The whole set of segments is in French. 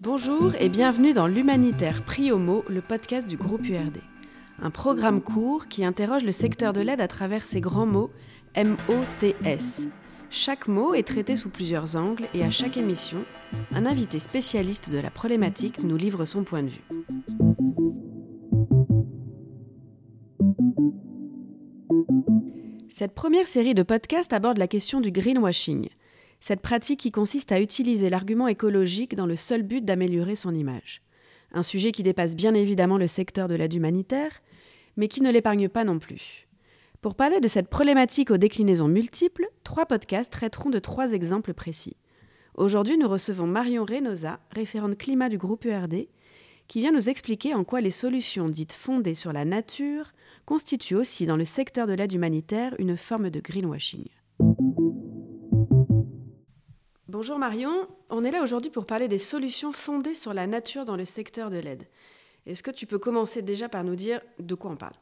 Bonjour et bienvenue dans l'Humanitaire Prix Homo, le podcast du groupe URD. Un programme court qui interroge le secteur de l'aide à travers ses grands mots M-O-T-S. Chaque mot est traité sous plusieurs angles et à chaque émission, un invité spécialiste de la problématique nous livre son point de vue. Cette première série de podcasts aborde la question du greenwashing, cette pratique qui consiste à utiliser l'argument écologique dans le seul but d'améliorer son image. Un sujet qui dépasse bien évidemment le secteur de l'aide humanitaire, mais qui ne l'épargne pas non plus. Pour parler de cette problématique aux déclinaisons multiples, trois podcasts traiteront de trois exemples précis. Aujourd'hui, nous recevons Marion Reynosa, référente climat du groupe URD, qui vient nous expliquer en quoi les solutions dites fondées sur la nature constituent aussi dans le secteur de l'aide humanitaire une forme de greenwashing. Bonjour Marion, on est là aujourd'hui pour parler des solutions fondées sur la nature dans le secteur de l'aide. Est-ce que tu peux commencer déjà par nous dire de quoi on parle?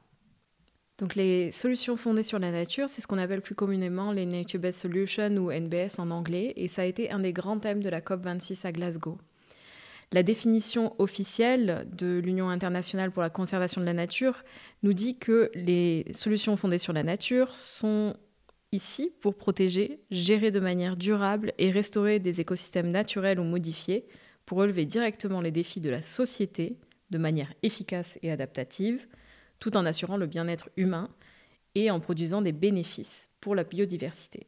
Donc les solutions fondées sur la nature, c'est ce qu'on appelle plus communément les Nature-Based Solutions ou NBS en anglais, et ça a été un des grands thèmes de la COP26 à Glasgow. La définition officielle de l'Union internationale pour la conservation de la nature nous dit que les solutions fondées sur la nature sont ici pour protéger, gérer de manière durable et restaurer des écosystèmes naturels ou modifiés pour relever directement les défis de la société de manière efficace et adaptative, tout en assurant le bien-être humain et en produisant des bénéfices pour la biodiversité.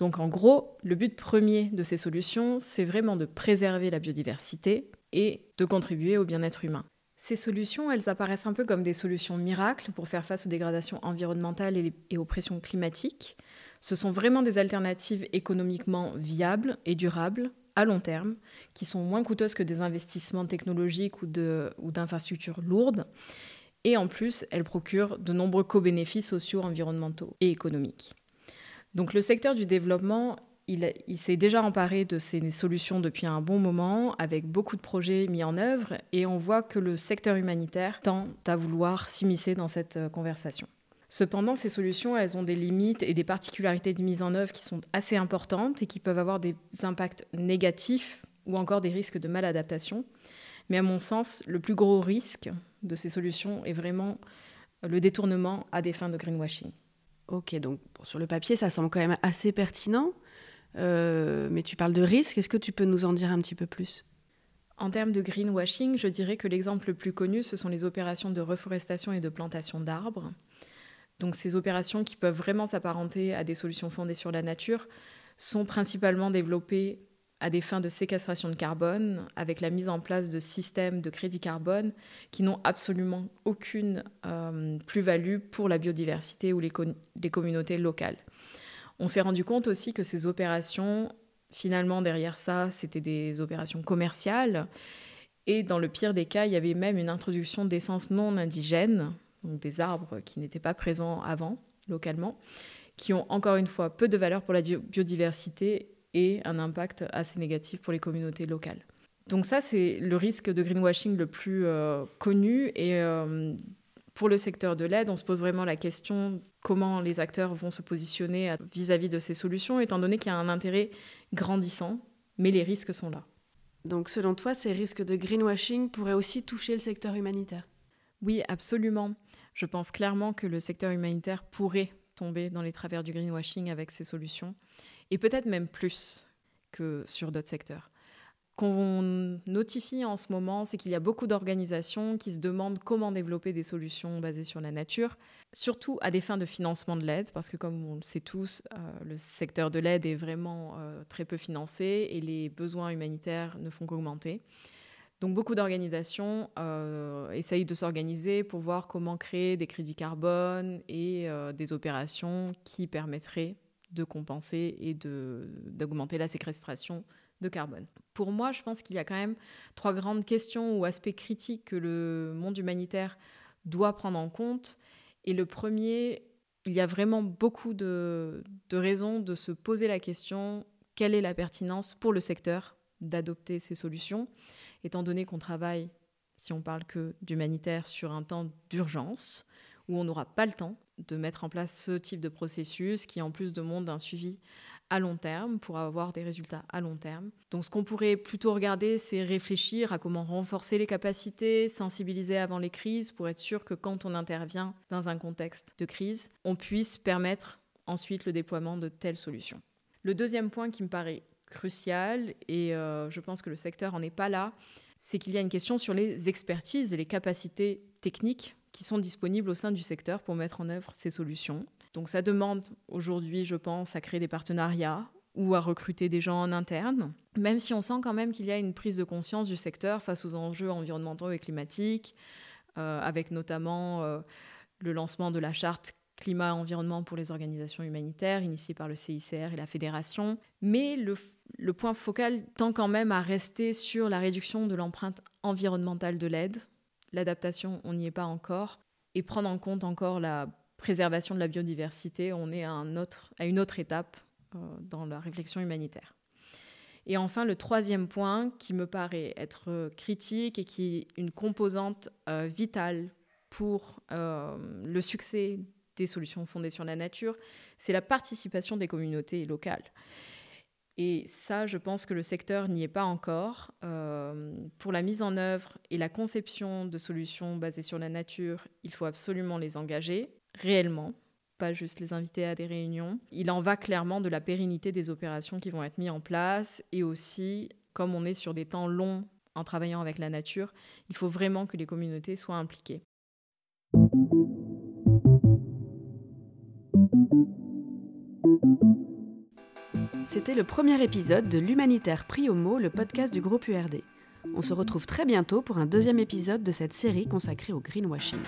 Donc en gros, le but premier de ces solutions, c'est vraiment de préserver la biodiversité et de contribuer au bien-être humain. Ces solutions, elles apparaissent un peu comme des solutions miracles pour faire face aux dégradations environnementales et aux pressions climatiques. Ce sont vraiment des alternatives économiquement viables et durables à long terme, qui sont moins coûteuses que des investissements technologiques ou d'infrastructures lourdes. Et en plus, elles procurent de nombreux co-bénéfices sociaux, environnementaux et économiques. Donc le secteur du développement, il, s'est déjà emparé de ces solutions depuis un bon moment, avec beaucoup de projets mis en œuvre, et on voit que le secteur humanitaire tend à vouloir s'immiscer dans cette euh, conversation. Cependant, ces solutions, elles ont des limites et des particularités de mise en œuvre qui sont assez importantes et qui peuvent avoir des impacts négatifs ou encore des risques de maladaptation. Mais à mon sens, le plus gros risque de ces solutions est vraiment le détournement à des fins de greenwashing. Ok, donc sur le papier, ça semble quand même assez pertinent, euh, mais tu parles de risque, est-ce que tu peux nous en dire un petit peu plus? En termes de greenwashing, je dirais que l'exemple le plus connu, ce sont les opérations de reforestation et de plantation d'arbres. Donc ces opérations qui peuvent vraiment s'apparenter à des solutions fondées sur la nature sont principalement développées à des fins de séquestration de carbone, avec la mise en place de systèmes de crédit carbone qui n'ont absolument aucune euh, plus-value pour la biodiversité ou les, les communautés locales. On s'est rendu compte aussi que ces opérations, finalement, derrière ça, c'était des opérations commerciales. Et dans le pire des cas, il y avait même une introduction d'essences non indigènes, donc des arbres qui n'étaient pas présents avant, localement, qui ont encore une fois peu de valeur pour la biodiversité et un impact assez négatif pour les communautés locales. Donc ça, c'est le risque de greenwashing le plus euh, connu. Et euh, pour le secteur de l'aide, on se pose vraiment la question comment les acteurs vont se positionner vis-à-vis -vis de ces solutions, étant donné qu'il y a un intérêt grandissant, mais les risques sont là. Donc selon toi, ces risques de greenwashing pourraient aussi toucher le secteur humanitaire? Oui, absolument. Je pense clairement que le secteur humanitaire pourrait tomber dans les travers du greenwashing avec ces solutions et peut-être même plus que sur d'autres secteurs. Qu'on notifie en ce moment, c'est qu'il y a beaucoup d'organisations qui se demandent comment développer des solutions basées sur la nature, surtout à des fins de financement de l'aide, parce que comme on le sait tous, euh, le secteur de l'aide est vraiment euh, très peu financé et les besoins humanitaires ne font qu'augmenter. Donc beaucoup d'organisations euh, essayent de s'organiser pour voir comment créer des crédits carbone et des opérations qui permettraient de compenser et d'augmenter la séquestration de carbone. Pour moi, je pense qu'il y a quand même trois grandes questions ou aspects critiques que le monde humanitaire doit prendre en compte. Et le premier, il y a vraiment beaucoup de, de raisons de se poser la question quelle est la pertinence pour le secteur d'adopter ces solutions, étant donné qu'on travaille, si on parle que d'humanitaire, sur un temps d'urgence, où on n'aura pas le temps de mettre en place ce type de processus qui en plus demande un suivi à long terme pour avoir des résultats à long terme. Donc ce qu'on pourrait plutôt regarder, c'est réfléchir à comment renforcer les capacités, sensibiliser avant les crises pour être sûr que quand on intervient dans un contexte de crise, on puisse permettre ensuite le déploiement de telles solutions. Le deuxième point qui me paraît crucial, et euh, je pense que le secteur n'en est pas là, c'est qu'il y a une question sur les expertises et les capacités techniques qui sont disponibles au sein du secteur pour mettre en œuvre ces solutions. Donc ça demande aujourd'hui, je pense, à créer des partenariats ou à recruter des gens en interne, même si on sent quand même qu'il y a une prise de conscience du secteur face aux enjeux environnementaux et climatiques, euh, avec notamment euh, le lancement de la charte climat-environnement pour les organisations humanitaires, initiée par le CICR et la Fédération. Mais le, point focal tend quand même à rester sur la réduction de l'empreinte environnementale de l'aide. L'adaptation, on n'y est pas encore. Et prendre en compte encore la préservation de la biodiversité, on est à, une autre étape euh, dans la réflexion humanitaire. Et enfin, le troisième point qui me paraît être critique et qui est une composante euh, vitale pour euh, le succès des solutions fondées sur la nature, c'est la participation des communautés locales. Et ça, je pense que le secteur n'y est pas encore. pour la mise en œuvre et la conception de solutions basées sur la nature, il faut absolument les engager réellement, pas juste les inviter à des réunions. Il en va clairement de la pérennité des opérations qui vont être mises en place et aussi, comme on est sur des temps longs en travaillant avec la nature, il faut vraiment que les communautés soient impliquées. C'était le premier épisode de l'Humanitaire pris au mot, le podcast du groupe URD. On se retrouve très bientôt pour un deuxième épisode de cette série consacrée au greenwashing.